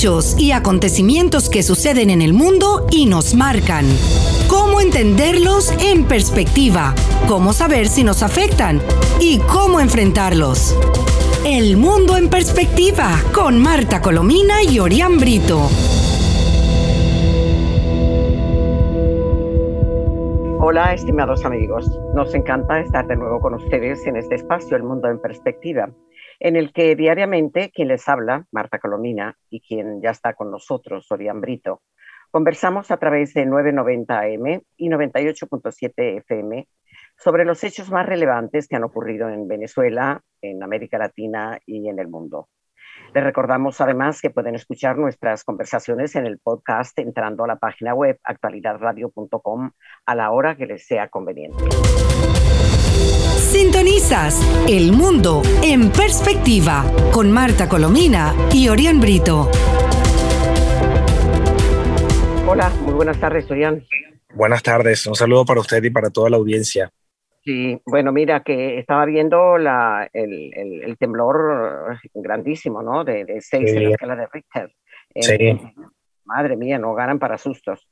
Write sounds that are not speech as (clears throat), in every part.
hechos y acontecimientos que suceden en el mundo y nos marcan. Cómo entenderlos en perspectiva, cómo saber si nos afectan y cómo enfrentarlos. El mundo en perspectiva con Marta Colomina y Orián Brito. Hola, estimados amigos. Nos encanta estar de nuevo con ustedes en este espacio, El Mundo en Perspectiva, en el que diariamente quien les habla, Marta Colomina, y quien ya está con nosotros, Orián Brito, conversamos a través de 990 AM y 98.7 FM sobre los hechos más relevantes que han ocurrido en Venezuela, en América Latina y en el mundo. Les recordamos además que pueden escuchar nuestras conversaciones en el podcast entrando a la página web actualidadradio.com a la hora que les sea conveniente. Sintonizas El Mundo en Perspectiva con Marta Colomina y Orián Brito. Hola, muy buenas tardes, Orián. Buenas tardes, un saludo para usted y para toda la audiencia. Sí, bueno, mira que estaba viendo la, el, el, temblor grandísimo, ¿no? De, de seis en la escala de Richter. Sí. madre mía, no ganan para sustos.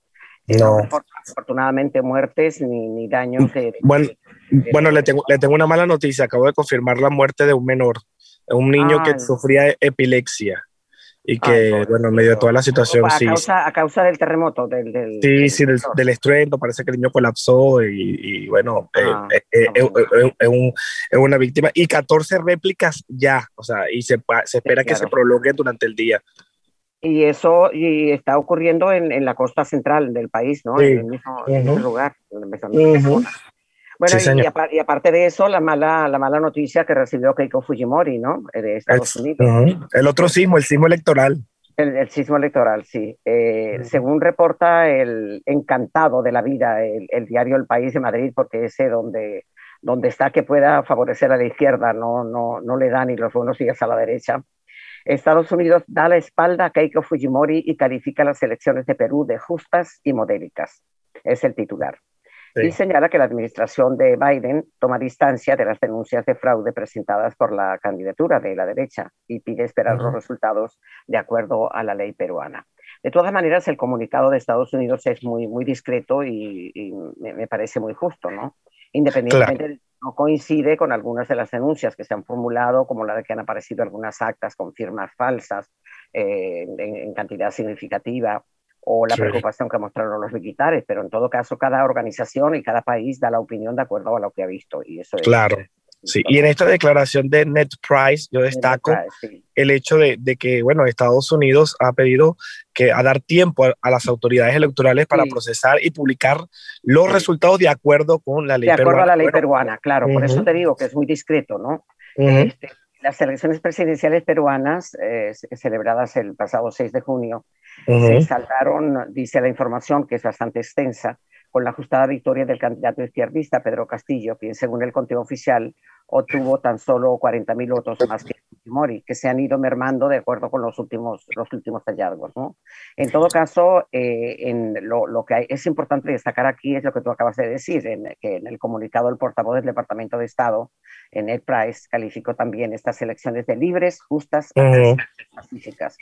No. Afortunadamente muertes ni, ni daños. De, bueno, bueno le, tengo, le tengo una mala noticia. Acabo de confirmar la muerte de un menor, un niño que sufría epilepsia y que, bueno, en medio de toda la situación, a sí. Causa, a causa del terremoto, del... del sí, del, sí, del, del, estruendo, parece que el niño colapsó y, y bueno, Ah, eh, eh, ah, eh, es un, es una víctima. Y 14 réplicas ya, o sea, y se, espera que se prolongue durante el día. Y eso y está ocurriendo en, en la costa central del país, ¿no? Sí. En el mismo, en ese Ujú. lugar. en mismo- Ujú. Bueno, Sí, y, y apar- y aparte de eso, la mala, la mala noticia que recibió Keiko Fujimori, ¿no? De Estados El, Unidos. ujú. el otro sismo, el sismo electoral. El, el sismo electoral, sí. Eh, Ujú. Según reporta el encantado de la vida, el, el diario El País de Madrid, porque ese donde, donde está que pueda favorecer a la izquierda, no, no, no le da ni los buenos días a la derecha. Estados Unidos da la espalda a Keiko Fujimori y califica las elecciones de Perú de justas y modélicas. Es el titular. Sí. Y señala que la administración de Biden toma distancia de las denuncias de fraude presentadas por la candidatura de la derecha y pide esperar los resultados de acuerdo a la ley peruana. De todas maneras, el comunicado de Estados Unidos es muy, muy discreto y, y me, me parece muy justo, ¿no? Independientemente, de- no coincide con algunas de las denuncias que se han formulado, como la de que han aparecido algunas actas con firmas falsas eh, en, en cantidad significativa, o la Sí. preocupación que mostraron los militares, pero en todo caso cada organización y cada país da la opinión de acuerdo a lo que ha visto. Y eso es, Claro. Sí, y en esta declaración de Net Price yo destaco Sí. el hecho de, de que, bueno, Estados Unidos ha pedido que a dar tiempo a, a las autoridades electorales para Sí. procesar y publicar los Sí. resultados de acuerdo con la ley De acuerdo peruana. a la ley peruana, claro, por Ujú. eso te digo que es muy discreto, ¿no? ujú, Este, las elecciones presidenciales peruanas, eh, ce- celebradas el pasado 6 de junio, se saldaron, dice la información, que es bastante extensa, con la ajustada victoria del candidato izquierdista Pedro Castillo, quien según el conteo oficial obtuvo tan solo 40.000 votos más que Fujimori, que se han ido mermando de acuerdo con los últimos, los últimos hallazgos. ¿no? En todo caso, eh, en lo, lo, que hay, es importante destacar aquí es lo que tú acabas de decir, en, que en el comunicado el portavoz del Departamento de Estado, en Ed Price, calificó también estas elecciones de libres, justas y Ujú. pacíficas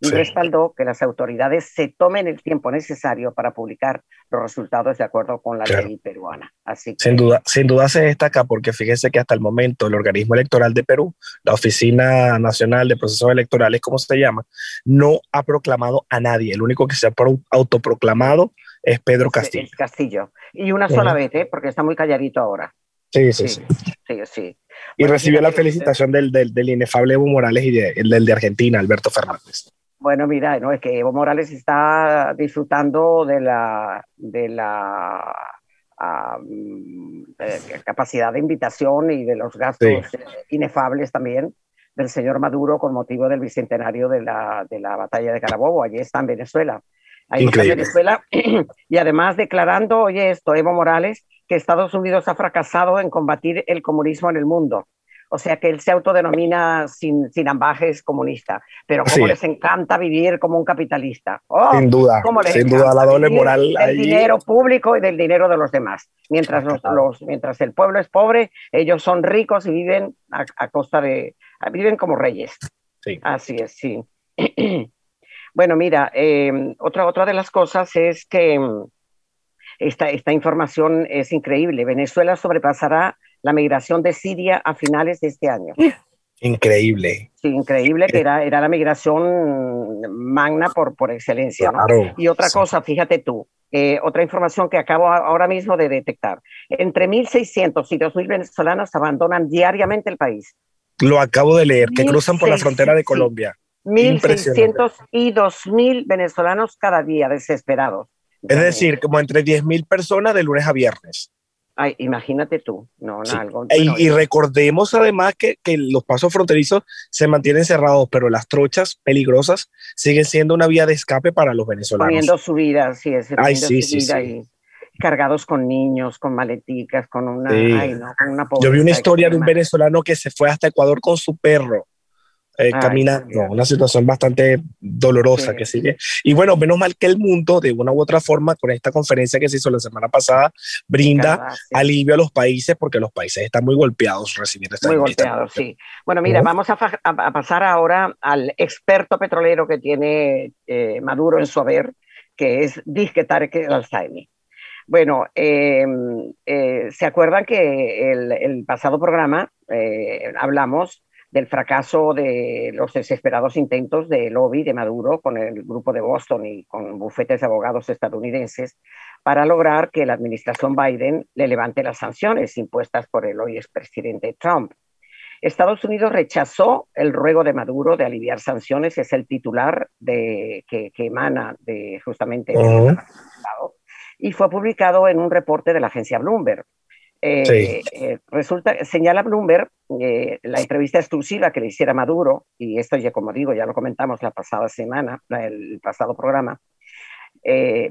y Sí. respaldó que las autoridades se tomen el tiempo necesario para publicar los resultados de acuerdo con la Claro. ley peruana. Así que Sin duda, sin duda se destaca porque fíjese que hasta el momento el organismo electoral de Perú, la Oficina Nacional de Procesos Electorales, como se llama, no ha proclamado a nadie. El único que se ha pro- autoproclamado es Pedro Castillo. es Castillo. Y una sola vez, ¿eh? porque está muy calladito ahora. Sí, sí, Sí, sí. sí, sí. Y Bueno, recibió la fíjate, felicitación del, del, del inefable Evo Morales y de- el del de Argentina, Alberto Fernández. Bueno, mira, no es que Evo Morales está disfrutando de la de la eh, capacidad de invitación y de los gastos Sí. inefables también del señor Maduro con motivo del bicentenario de la, de la batalla de Carabobo. Allí está en Venezuela. Ahí está. Venezuela (clears throat) y además declarando, oye esto, Evo Morales, que Estados Unidos ha fracasado en combatir el comunismo en el mundo. O sea que él se autodenomina sin, sin ambajes comunista, pero como Sí. les encanta vivir como un capitalista. ¡Oh! sin duda, sin duda la doble moral del ahí. dinero público y del dinero de los demás. Mientras, los, Claro. los- mientras el pueblo es pobre, ellos son ricos y viven a, a costa de, viven como reyes. Sí. Así es, sí. (clears throat) Bueno, mira, eh, otra, otra de las cosas es que mm, esta, esta información es increíble. Venezuela sobrepasará la migración de Siria a finales de este año. Increíble. Sí, increíble que era, era la migración magna por, por excelencia. Claro, y otra sí. cosa, fíjate tú, eh, otra información que acabo ahora mismo de detectar. Entre 1.600 y 2.000 venezolanos abandonan diariamente el país. Lo acabo de leer, que cruzan por la 1600, frontera de. Colombia. 1.600 y 2.000 venezolanos cada día desesperados. Es decir, como entre 10.000 personas de lunes a viernes. Ay, imagínate tú, no, no, Sí. algo. Y- bueno, y, recordemos además que, que los pasos fronterizos se mantienen cerrados, pero las trochas peligrosas siguen siendo una vía de escape para los venezolanos. poniendo su vida, sí, es Ay, sí, su sí, vida sí. Cargados con niños, con maleticas, con una, Sí. ay, no, con una Yo vi una historia de un venezolano que se fue hasta Ecuador con su perro. eh, Ay, caminando, Dios. una situación bastante dolorosa Sí. que sigue. Y bueno, menos mal que el mundo, de una u otra forma, con esta conferencia que se hizo la semana pasada, brinda sí. alivio a los países porque los países están muy golpeados recibiendo esta Muy golpeados, sí. Bueno, mira, Ujú. vamos a, a- pasar ahora al experto petrolero que tiene eh, Maduro en su haber, que es Disque Tarek al-Saimi. Bueno, eh, eh, ¿se acuerdan que el, el pasado programa eh, hablamos del fracaso de los desesperados intentos de lobby de Maduro con el grupo de Boston y con bufetes de abogados estadounidenses para lograr que la administración Biden le levante las sanciones impuestas por el hoy expresidente Trump? Estados Unidos rechazó el ruego de Maduro de aliviar sanciones, es el titular de, que, que emana de justamente Ujú. Departamento de y fue publicado en un reporte de la agencia Bloomberg. Eh, Sí. eh, resulta, señala Bloomberg eh, la entrevista exclusiva que le hiciera Maduro, y esto ya como digo, ya lo comentamos la pasada semana, el pasado programa,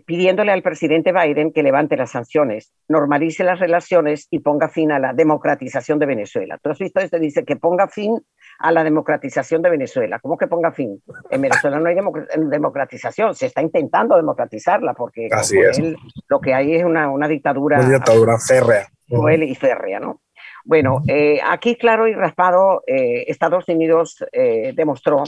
pidiéndole al presidente Biden que levante las sanciones, normalice las relaciones y ponga fin a la democratización de Venezuela. ¿Tú has visto esto? Dice que ponga fin a la democratización de Venezuela. ¿Cómo que ponga fin? En Venezuela no hay democ- democratización, se está intentando democratizarla porque Así es. él lo que hay es una, una dictadura Una dictadura férrea. Cruel y férrea, ¿no? Bueno, eh, aquí claro y raspado, eh, Estados Unidos eh, demostró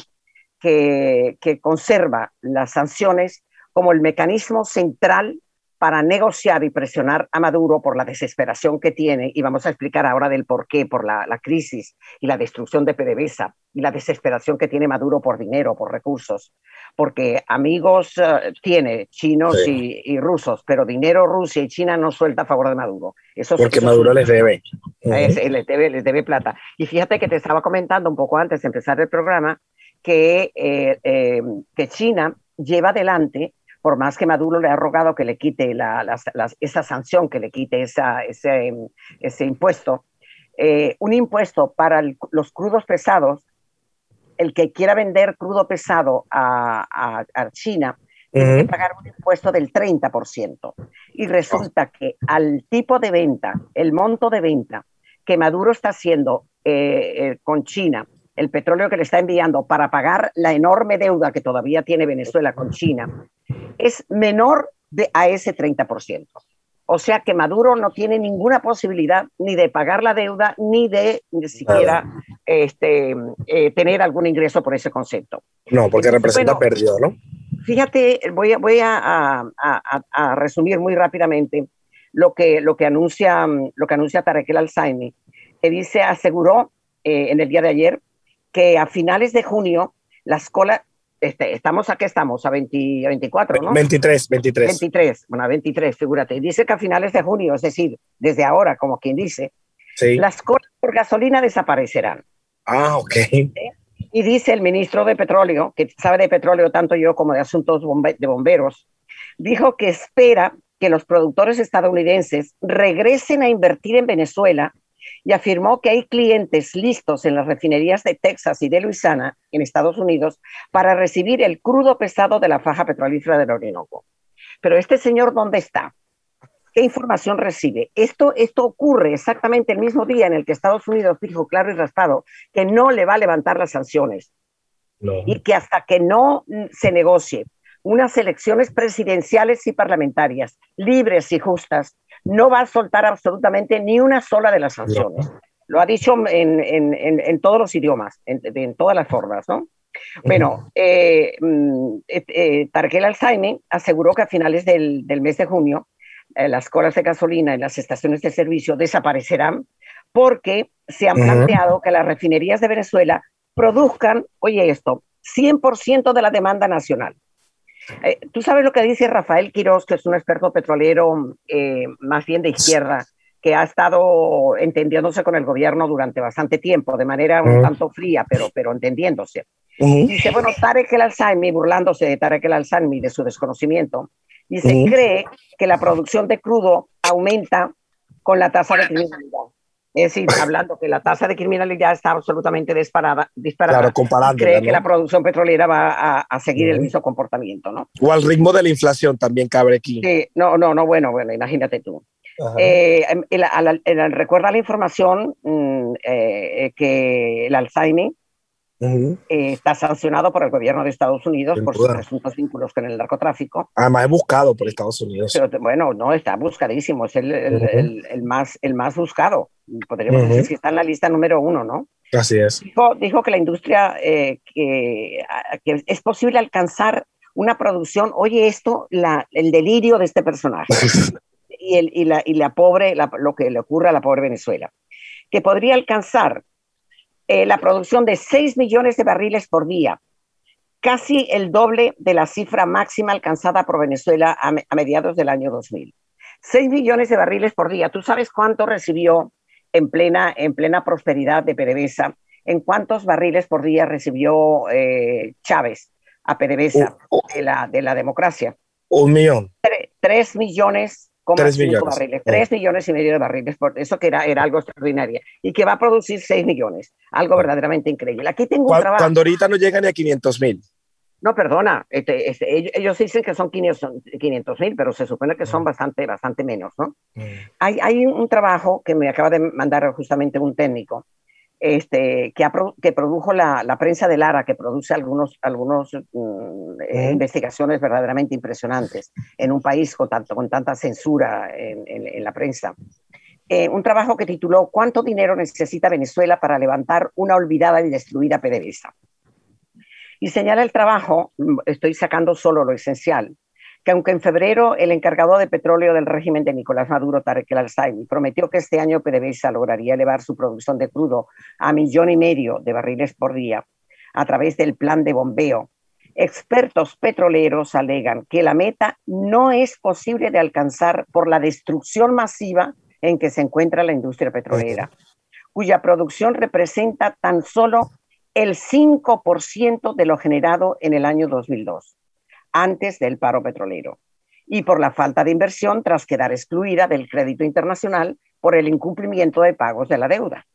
que, que conserva las sanciones como el mecanismo central para negociar y presionar a Maduro por la desesperación que tiene, y vamos a explicar ahora del por qué, por la, la crisis y la destrucción de PDVSA y la desesperación que tiene Maduro por dinero, por recursos, porque amigos eh, tiene chinos Sí. y, y rusos, pero dinero Rusia y China no suelta a favor de Maduro. Eso, Porque es Maduro les debe. Es- eh, les, debe, les debe plata. Y fíjate que te estaba comentando un poco antes de empezar el programa que, eh, eh, que China lleva adelante, por más que Maduro le ha rogado que le quite la- las- las- esa sanción, que le quite esa, ese, ese impuesto, eh, un impuesto para el- los crudos pesados, el que quiera vender crudo pesado a, a- a China, tiene que pagar un impuesto del 30%. Y resulta que al tipo de venta, el monto de venta que Maduro está haciendo eh, eh, con China, el petróleo que le está enviando para pagar la enorme deuda que todavía tiene Venezuela con China, es menor de, a ese 30%. O sea que Maduro no tiene ninguna posibilidad ni de pagar la deuda ni de ni siquiera este, eh, tener algún ingreso por ese concepto. No, porque Entonces, representa bueno, pérdida, ¿no? Fíjate, voy a, voy a, a- a- a resumir muy rápidamente lo que, lo que anuncia, lo que anuncia Tarek el Alzheimer, que dice, aseguró eh, en el día de ayer que a finales de junio las colas, este, estamos a qué estamos, a 20 a 24, ¿no? 23, 23. 23, bueno, a 23, figúrate. Dice que a finales de junio, es decir, desde ahora, como quien dice, Sí. las colas por gasolina desaparecerán. Ah, ok. Y dice el ministro de Petróleo, que sabe de petróleo tanto yo como de asuntos bombe- de bomberos, dijo que espera que los productores estadounidenses regresen a invertir en Venezuela y afirmó que hay clientes listos en las refinerías de Texas y de Luisiana, en Estados Unidos, para recibir el crudo pesado de la faja petrolífera del Orinoco. Pero este señor, ¿dónde está? ¿Qué información recibe? Esto, esto ocurre exactamente el mismo día en el que Estados Unidos dijo claro y raspado que no le va a levantar las sanciones No. y que hasta que no mm, se negocie unas elecciones presidenciales y parlamentarias libres y justas, no va a soltar absolutamente ni una sola de las sanciones. Lo ha dicho en, en- en- en todos los idiomas, en, todas las formas, ¿no? Bueno, eh, mm, eh, Tarek Alzheimer aseguró que a finales del, mes de junio las colas de gasolina en las estaciones de servicio desaparecerán porque se han planteado que las refinerías de Venezuela produzcan, oye esto, 100% de la demanda nacional. Eh, Tú sabes lo que dice Rafael Quiroz, que es un experto petrolero eh, más bien de izquierda, que ha estado entendiéndose con el gobierno durante bastante tiempo, de manera un tanto fría, pero, pero entendiéndose. Dice, bueno, Tarek el Alzheimer, burlándose de Tarek el Alzheimer, de su desconocimiento, dice, cree que la producción de crudo aumenta con la tasa de criminalidad. Es decir, (laughs) hablando que la tasa de criminalidad está absolutamente disparada, disparada claro, comparando, cree que la producción petrolera va a, seguir el mismo comportamiento, ¿no? O al ritmo de la inflación también cabe aquí. Sí, no, no, no, bueno, bueno, imagínate tú. Eh, recuerda la información mm, eh, que el Alzheimer eh, está sancionado por el gobierno de Estados Unidos por sus presuntos vínculos con el narcotráfico. Además, es buscado por Estados Unidos. bueno, no, está buscadísimo, es el, el, más, el más buscado. Podríamos decir que está en la lista número uno, ¿no? Así es. Dijo, que la industria, eh, que, que, es posible alcanzar una producción, oye esto, la, el delirio de este personaje (laughs) y, el, y, la, y la pobre, lo que le ocurre a la pobre Venezuela, que podría alcanzar eh, la producción de 6 millones de barriles por día, casi el doble de la cifra máxima alcanzada por Venezuela a, mediados del año 2000. 6 millones de barriles por día. ¿Tú sabes cuánto recibió en plena, en plena prosperidad de PDVSA? ¿En cuántos barriles por día recibió eh, Chávez a PDVSA de, la, de la democracia? Un millón. Tres millones 3 millones. Barriles, 3 millones y medio de barriles, por eso que era, era algo extraordinario. Y que va a producir 6 millones, algo verdaderamente increíble. Aquí tengo un trabajo. Cuando ahorita no llegan ni a 500 mil. No, perdona, este, este, ellos, dicen que son 500 mil, pero se supone que son bastante, bastante menos, ¿no? Mm. Hay, hay un trabajo que me acaba de mandar justamente un técnico, este, que, que produjo la, la, prensa de Lara, que produce algunos, algunos mm, eh, investigaciones verdaderamente impresionantes en un país con, tanto, con tanta censura en, en, la prensa. Eh, un trabajo que tituló ¿Cuánto dinero necesita Venezuela para levantar una olvidada y destruida PDVSA? Y señala el trabajo, estoy sacando solo lo esencial, que aunque en febrero el encargado de petróleo del régimen de Nicolás Maduro, Tarek El Alzaimi, prometió que este año PDVSA lograría elevar su producción de crudo a millón y medio de barriles por día a través del plan de bombeo, expertos petroleros alegan que la meta no es posible de alcanzar por la destrucción masiva en que se encuentra la industria petrolera, cuya producción representa tan solo el 5% de lo generado en el año 2002 antes del paro petrolero y por la falta de inversión tras quedar excluida del crédito internacional por el incumplimiento de pagos de la deuda.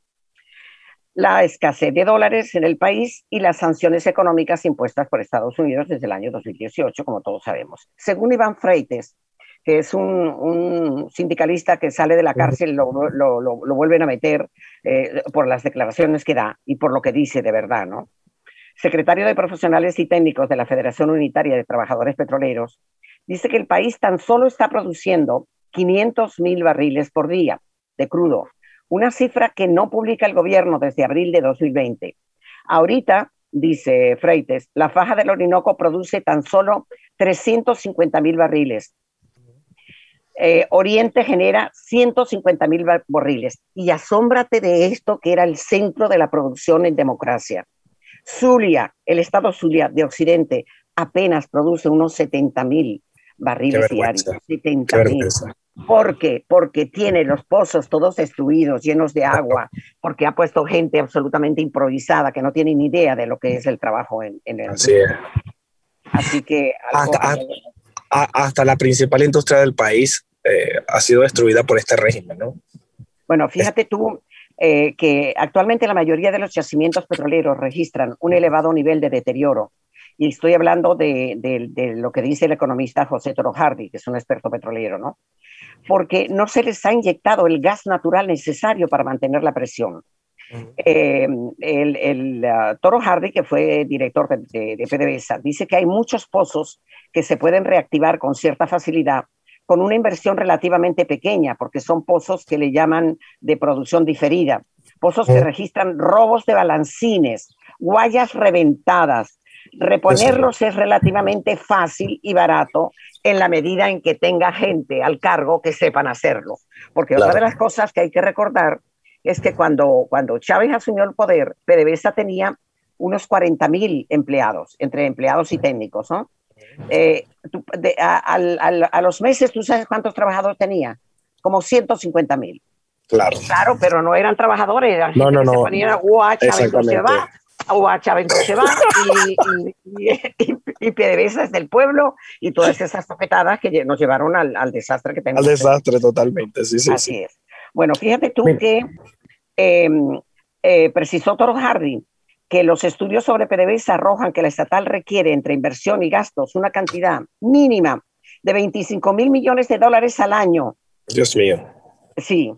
La escasez de dólares en el país y las sanciones económicas impuestas por Estados Unidos desde el año 2018, como todos sabemos. Según Iván Freites, que es un, sindicalista que sale de la cárcel, lo, lo, vuelven a meter eh, por las declaraciones que da y por lo que dice de verdad, ¿no? secretario de Profesionales y Técnicos de la Federación Unitaria de Trabajadores Petroleros, dice que el país tan solo está produciendo 500 mil barriles por día de crudo, una cifra que no publica el gobierno desde abril de 2020. Ahorita, dice Freites, la faja del Orinoco produce tan solo 350 mil barriles. Eh, Oriente genera 150 mil barriles. Y asómbrate de esto que era el centro de la producción en democracia. Zulia, el estado Zulia de Occidente, apenas produce unos 70 mil barriles diarios. 70 mil. ¿Por qué? Porque tiene los pozos todos destruidos, llenos de agua, (laughs) porque ha puesto gente absolutamente improvisada que no tiene ni idea de lo que es el trabajo en, el. Así es. Así que. Hasta, la principal industria del país eh, ha sido destruida por este régimen, ¿no? Bueno, fíjate tú, eh, que actualmente la mayoría de los yacimientos petroleros registran un elevado nivel de deterioro. Y estoy hablando de, lo que dice el economista José Toro Hardy, que es un experto petrolero, ¿no? Porque no se les ha inyectado el gas natural necesario para mantener la presión. Eh, el, uh, Toro Hardy, que fue director de, de, PDVSA, dice que hay muchos pozos que se pueden reactivar con cierta facilidad con una inversión relativamente pequeña, porque son pozos que le llaman de producción diferida, pozos que registran robos de balancines, guayas reventadas. Reponerlos es relativamente fácil y barato en la medida en que tenga gente al cargo que sepan hacerlo. Porque otra de las cosas que hay que recordar es que cuando, cuando Chávez asumió el poder, PDVSA tenía unos 40 mil empleados, entre empleados y técnicos, ¿no? Eh, a, los meses, ¿tú sabes cuántos trabajadores tenía? Como 150 mil. Claro. Claro, pero no eran trabajadores, eran no, no, no. se ponían a se va, a Chávez se va, y, y, y, PDVSA es del pueblo, y todas esas toquetadas que nos llevaron al, al desastre que tenemos. Al desastre, totalmente, sí, sí. Así es. Bueno, fíjate tú que em, eh, precisó Toro Hardy que los estudios sobre PDVSA arrojan que la estatal requiere entre inversión y gastos una cantidad mínima de 25 mil millones de dólares al año. Dios mío. Sí.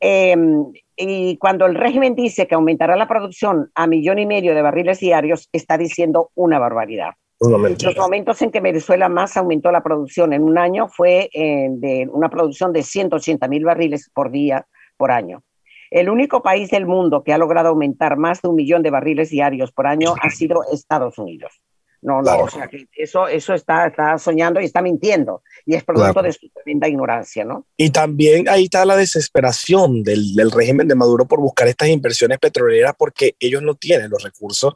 Em, y cuando el régimen dice que aumentará la producción a millón y medio de barriles diarios, está diciendo una barbaridad. Los momentos en que Venezuela más aumentó la producción en un año fue eh, de una producción de 180 mil barriles por día por año. El único país del mundo que ha logrado aumentar más de un millón de barriles diarios por año ha sido Estados Unidos. No, no, o sea que eso, eso está, está soñando y está mintiendo. Y es producto de su tremenda ignorancia, ¿no? Y también ahí está la desesperación del, del, régimen de Maduro por buscar estas inversiones petroleras porque ellos no tienen los recursos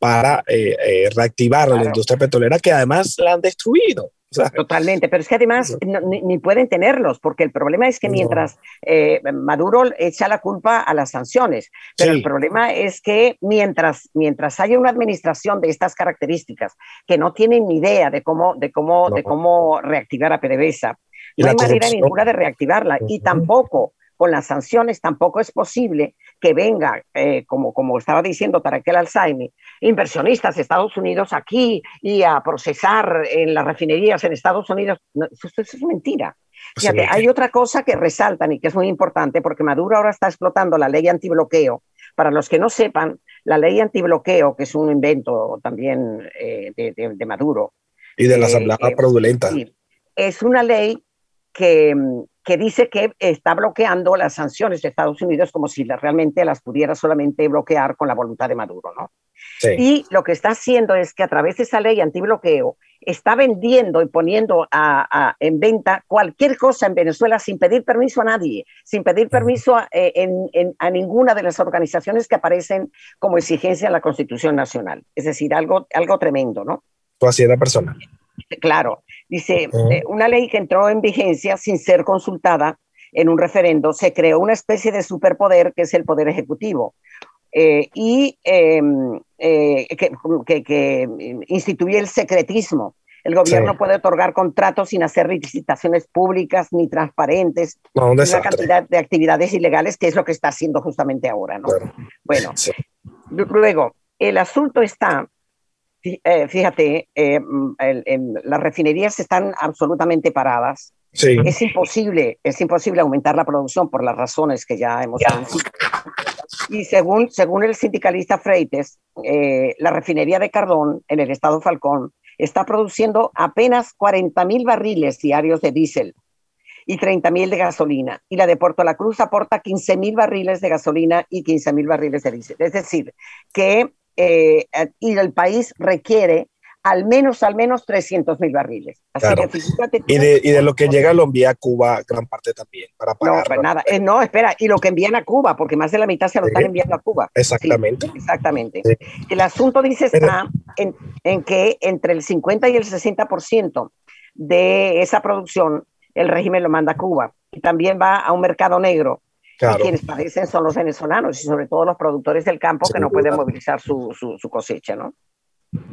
para eh, eh, reactivar la industria petrolera que además la han destruido. Totalmente, pero es que además ni, pueden tenerlos, porque el problema es que mientras eh, Maduro echa la culpa a las sanciones, pero el problema es que mientras, mientras haya una administración de estas características que no tienen ni idea de cómo, de cómo, de cómo reactivar a PDVSA, no hay manera ninguna de reactivarla y tampoco con las sanciones tampoco es posible que venga, eh, como, como estaba diciendo Taraquel Alzheimer, inversionistas de Estados Unidos aquí y a procesar en las refinerías en Estados Unidos. eso, es mentira. Fíjate, hay otra cosa que resaltan y que es muy importante porque Maduro ahora está explotando la ley antibloqueo. Para los que no sepan, la ley antibloqueo, que es un invento también eh, de, Maduro. Y de la Asamblea eh, Fraudulenta. es una ley que, que dice que está bloqueando las sanciones de Estados Unidos como si realmente las pudiera solamente bloquear con la voluntad de Maduro, ¿no? Y lo que está haciendo es que a través de esa ley antibloqueo está vendiendo y poniendo a, en venta cualquier cosa en Venezuela sin pedir permiso a nadie, sin pedir permiso a, eh, a ninguna de las organizaciones que aparecen como exigencia en la Constitución Nacional. Es decir, algo, algo tremendo, ¿no? Tu hacienda personal. Claro. Dice, eh, una ley que entró en vigencia sin ser consultada en un referendo, se creó una especie de superpoder que es el poder ejecutivo. Eh, y em, eh, que, instituye el secretismo. El gobierno puede otorgar contratos sin hacer licitaciones públicas ni transparentes, una cantidad de actividades ilegales, que es lo que está haciendo justamente ahora. ¿no? Bueno, luego, el asunto está eh, fíjate, eh, mm, las refinerías están absolutamente paradas. Es imposible, es imposible aumentar la producción por las razones que ya hemos dicho. Y según, según el sindicalista Freites, eh, la refinería de Cardón en el estado Falcón está produciendo apenas 40 mil barriles diarios de diésel y 30 mil de gasolina. Y la de Puerto La Cruz aporta 15 mil barriles de gasolina y 15 mil barriles de diésel. Es decir, que eh, y el país requiere al menos, al menos 300 mil barriles. y, de, y, de, lo que llega lo envía a Cuba, gran parte también, para pagar. No, pues nada, eh, no, espera, y lo que envían a Cuba, porque más de la mitad se lo están enviando a Cuba. Exactamente. exactamente. El asunto dice está en, en, que entre el 50 y el 60% de esa producción el régimen lo manda a Cuba y también va a un mercado negro quienes padecen son los venezolanos y sobre todo los productores del campo que no pueden movilizar su, su, cosecha, ¿no?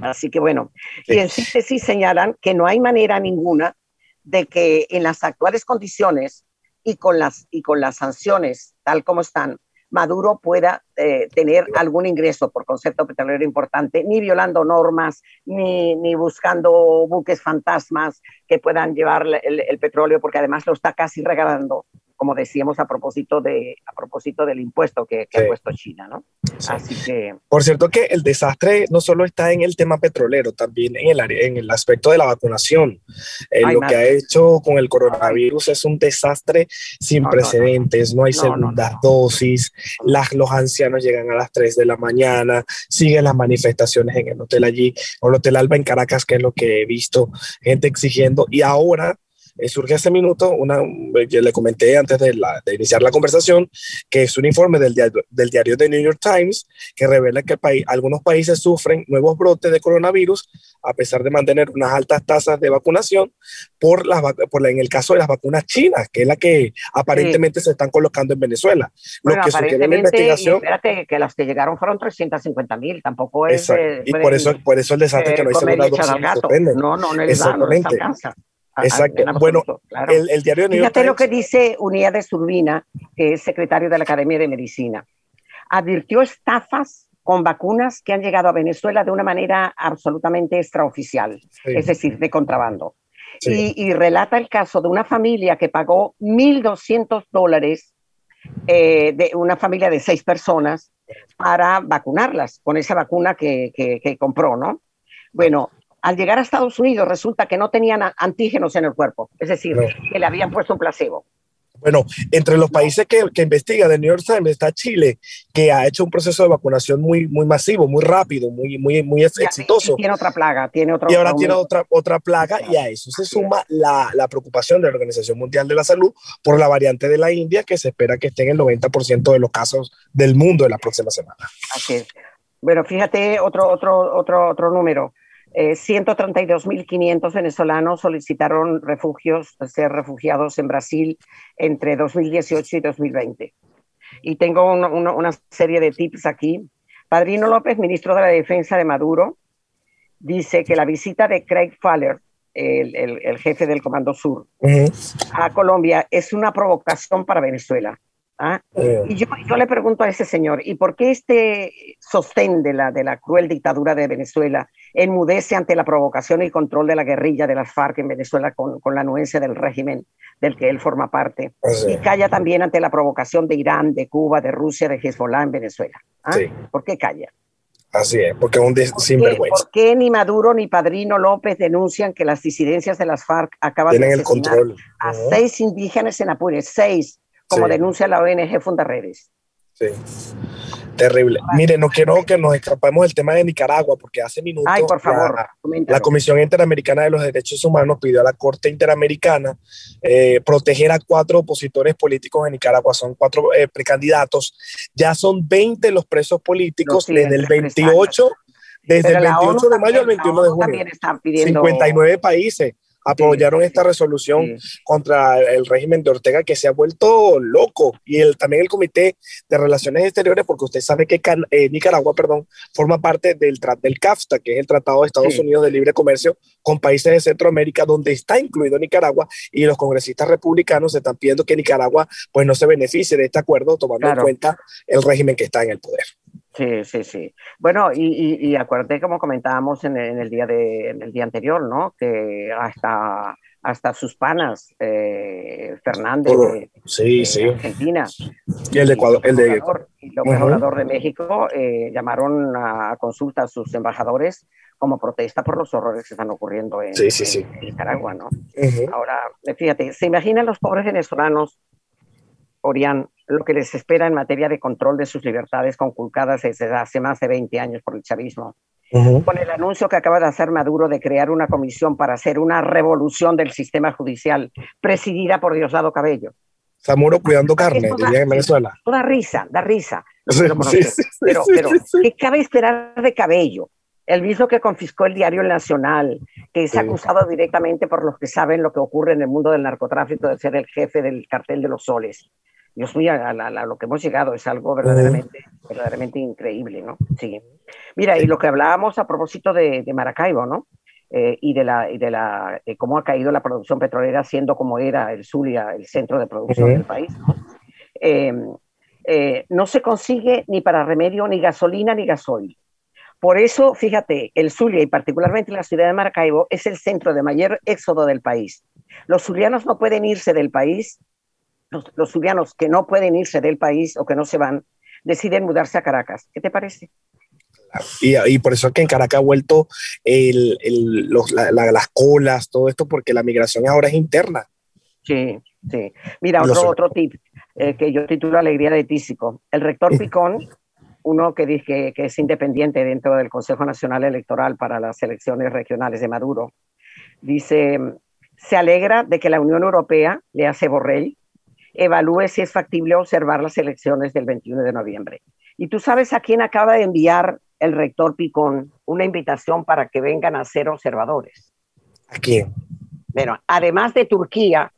Así que bueno, y en síntesis señalan que no hay manera ninguna de que en las actuales condiciones y con las, y con las sanciones tal como están, Maduro pueda eh, tener algún ingreso por concepto petrolero importante, ni violando normas, ni, ni buscando buques fantasmas que puedan llevar el, el, petróleo, porque además lo está casi regalando como decíamos a propósito, de, a propósito del impuesto que, ha puesto China, ¿no? Así que... Por cierto que el desastre no solo está en el tema petrolero, también en el, en el aspecto de la vacunación. Eh, lo que ha hecho con el coronavirus es un desastre sin precedentes, no, hay segundas dosis, las, los ancianos llegan a las 3 de la mañana, siguen las manifestaciones en el hotel allí, o el hotel Alba en Caracas, que es lo que he visto, gente exigiendo, y ahora surge hace minuto, una, yo le comenté antes de, iniciar la conversación, que es un informe del diario, del diario The New York Times que revela que algunos países sufren nuevos brotes de coronavirus a pesar de mantener unas altas tasas de vacunación por, las, por en el caso de las vacunas chinas, que es la que aparentemente se están colocando en Venezuela. Lo que sugiere la investigación... Espérate, que las que llegaron fueron 350 mil, tampoco es... y por eso, por eso el desastre que no hizo una dosis No, no, no les da, no Exacto. bueno, el, diario de New Fíjate lo que dice de Urbina, que es secretario de la Academia de Medicina. Advirtió estafas con vacunas que han llegado a Venezuela de una manera absolutamente extraoficial, es decir, de contrabando. Y, relata el caso de una familia que pagó 1.200 dólares, eh, de una familia de seis personas, para vacunarlas con esa vacuna que, que compró, ¿no? Bueno, al llegar a Estados Unidos resulta que no tenían antígenos en el cuerpo, es decir, que le habían puesto un placebo. Bueno, entre los países que, que, investiga de New York Times está Chile, que ha hecho un proceso de vacunación muy, muy masivo, muy rápido, muy, muy, muy exitoso. tiene otra plaga, tiene otro. Y ahora tiene otra, otra plaga, y a eso se suma la, la, preocupación de la Organización Mundial de la Salud por la variante de la India, que se espera que esté en el 90% de los casos del mundo en la próxima semana. Así es. Bueno, fíjate otro, otro, otro, otro número. 132.500 eh, venezolanos solicitaron refugios, ser refugiados en Brasil entre 2018 y 2020. Y tengo una serie de tips aquí. Padrino López, ministro de la Defensa de Maduro, dice que la visita de Craig Faller, el, jefe del Comando Sur, a Colombia es una provocación para Venezuela. ¿Ah? Y yo, yo, le pregunto a ese señor, ¿y por qué este sostén de la, de la cruel dictadura de Venezuela enmudece ante la provocación y control de la guerrilla de las FARC en Venezuela con, con la anuencia del régimen del que él forma parte? Y calla también ante la provocación de Irán, de Cuba, de Rusia, de Hezbollah en Venezuela. ¿ah? ¿Por qué calla? Así es, porque es un sinvergüenza. ¿Por qué ni Maduro ni Padrino López denuncian que las disidencias de las FARC acaban de el control. a seis indígenas en Apure, seis, como denuncia la ONG Fundaredes. Sí. Terrible. Mire, no quiero que nos escapemos del tema de Nicaragua, porque hace minutos Ay, por favor, la, Comisión Interamericana de los Derechos Humanos pidió a la Corte Interamericana eh, proteger a cuatro opositores políticos en Nicaragua. Son cuatro eh, precandidatos. Ya son 20 los presos políticos desde el 28, desde el 28 de mayo al 21 de junio. Están pidiendo... 59 países apoyaron esta resolución contra el régimen de Ortega que se ha vuelto loco. Y el, también el Comité de Relaciones Exteriores porque usted sabe que eh, Nicaragua perdón, forma parte del, del CAFTA que es el Tratado de Estados Unidos de Libre Comercio con países de Centroamérica donde está incluido Nicaragua y los congresistas republicanos están pidiendo que Nicaragua pues no se beneficie de este acuerdo tomando en cuenta el régimen que está en el poder. Sí, sí, sí. Bueno, y, y, acuérdate como comentábamos en el, día de, el día anterior, ¿no? Que hasta, hasta sus panas, eh, Fernández de, Argentina, y el de Ecuador, el de Obrador, de México eh, llamaron a, consulta a sus embajadores como protesta por los horrores que están ocurriendo en, Nicaragua, ¿no? Ahora, fíjate, ¿se imaginan los pobres venezolanos, Orián, lo que les espera en materia de control de sus libertades conculcadas desde hace más de 20 años por el chavismo. Con el anuncio que acaba de hacer Maduro de crear una comisión para hacer una revolución del sistema judicial presidida por Diosdado Cabello. Zamuro cuidando carne, diría en Venezuela. Da risa, da risa. pero, pero ¿qué cabe esperar de Cabello? El mismo que confiscó el diario El Nacional, que es acusado directamente por los que saben lo que ocurre en el mundo del narcotráfico de ser el jefe del cartel de los soles. Dios mío, a, lo que hemos llegado es algo verdaderamente, verdaderamente increíble, ¿no? Sí. Mira, y lo que hablábamos a propósito de, Maracaibo, ¿no? Eh, y de la y de la cómo ha caído la producción petrolera siendo como era el Zulia el centro de producción del país ¿no? Em, eh, no se consigue ni para remedio ni gasolina ni gasoil por eso fíjate el Zulia y particularmente la ciudad de Maracaibo es el centro de mayor éxodo del país los zulianos no pueden irse del país los, los zulianos que no pueden irse del país o que no se van, deciden mudarse a Caracas. ¿Qué te parece? Y, y, por eso es que en Caracas ha vuelto el, el, los, la, la, las colas, todo esto, porque la migración ahora es interna. Sí, sí. Mira, otro, otro tip eh, que yo titulo Alegría de Tísico. El rector (laughs) Picón, uno que dice que es independiente dentro del Consejo Nacional Electoral para las elecciones regionales de Maduro, dice, se alegra de que la Unión Europea, le hace Borrell, evalúe si es factible observar las elecciones del 21 de noviembre. Y tú sabes a quién acaba de enviar el rector Picón una invitación para que vengan a ser observadores. ¿A quién? Bueno, además de Turquía,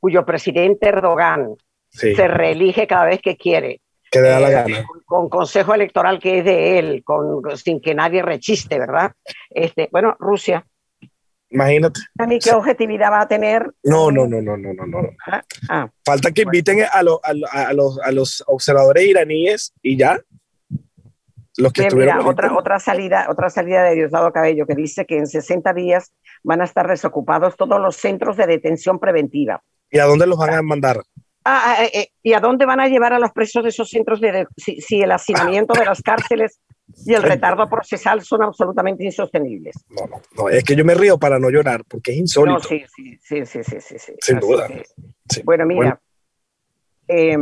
cuyo presidente Erdogan sí. se reelige cada vez que quiere. Que le da la gana. Eh, con, con, consejo electoral que es de él, con, sin que nadie rechiste, ¿verdad? Este, bueno, Rusia. Imagínate. ¿A mí qué objetividad va a tener? No, no, no, no, no, no. no. Ah, ah. Falta que inviten a, lo, a, a, los, a los observadores iraníes y ya. Los que mira, otra, otra, salida, otra salida de Diosdado Cabello que dice que en 60 días van a estar desocupados todos los centros de detención preventiva. ¿Y a dónde los van a mandar? Ah, eh, eh, ¿Y a dónde van a llevar a los presos de esos centros de, si, si, el hacinamiento de las cárceles y el retardo procesal son absolutamente insostenibles? No, no, no, es que yo me río para no llorar porque es insólito. No, sí, sí, sí, sí, sí, sí, sí. Sin Así duda. Que, sí. Bueno, mira, bueno. Eh,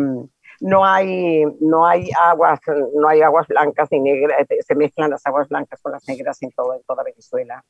no hay, no hay aguas, no hay aguas blancas ni negras, eh, se mezclan las aguas blancas con las negras en, todo, en toda Venezuela.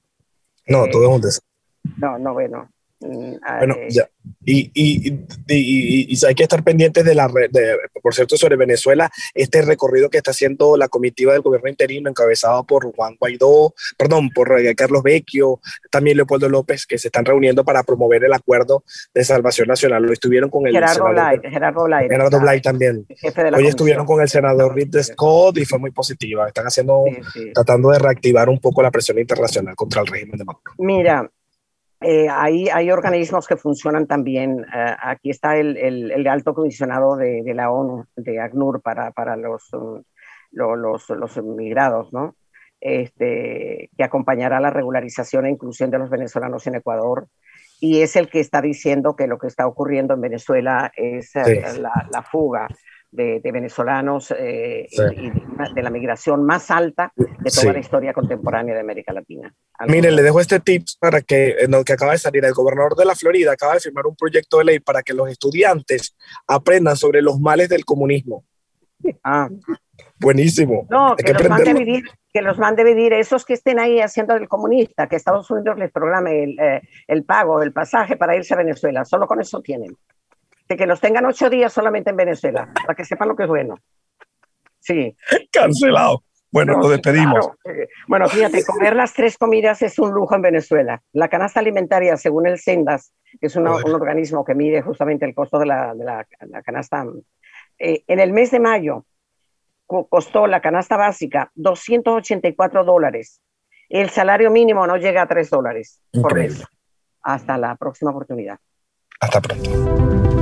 No, eh, todo es un desastre. No, no, bueno. Bueno, eh, ya. Y, y, y, y, hay que estar pendientes de la red, de, por cierto, sobre Venezuela, este recorrido que está haciendo la comitiva del gobierno interino, encabezado por Juan Guaidó, perdón, por eh, Carlos Vecchio, también Leopoldo López, que se están reuniendo para promover el acuerdo de salvación nacional. Lo estuvieron con el Gerardo Blay, Gerardo Blay, Gerardo Blay también. Hoy estuvieron con el senador Ridley Scott y fue muy positiva. Están haciendo, sí, sí. tratando de reactivar un poco la presión internacional contra el régimen de Maduro. Mira, eh, hay, hay, organismos que funcionan también. Uh, aquí está el, el, el, alto comisionado de, de, la ONU, de ACNUR, para, para los, um, los, los, migrados, ¿no? Este, que acompañará la regularización e inclusión de los venezolanos en Ecuador. Y es el que está diciendo que lo que está ocurriendo en Venezuela es sí. la, la, fuga de, de venezolanos eh, sí. y, de, de, la migración más alta de toda sí. la historia contemporánea de América Latina. Miren, le dejo este tips para que, en lo que acaba de salir, el gobernador de la Florida acaba de firmar un proyecto de ley para que los estudiantes aprendan sobre los males del comunismo. Ah. Buenísimo. No, que, que, los mande vivir, que los vivir esos que estén ahí haciendo el comunista, que Estados Unidos les programe el, eh, el pago, el pasaje para irse a Venezuela. Solo con eso tienen de que los tengan ocho días solamente en Venezuela, para que sepan lo que es bueno. Sí. Cancelado. Bueno, no, nos despedimos. Claro. Bueno, fíjate, (laughs) comer las tres comidas es un lujo en Venezuela. La canasta alimentaria, según el Sendas, que es una, un organismo que mide justamente el costo de la, de la, la canasta, eh, en el mes de mayo costó la canasta básica 284 dólares. El salario mínimo no llega a 3 dólares por mes. Hasta la próxima oportunidad. Hasta pronto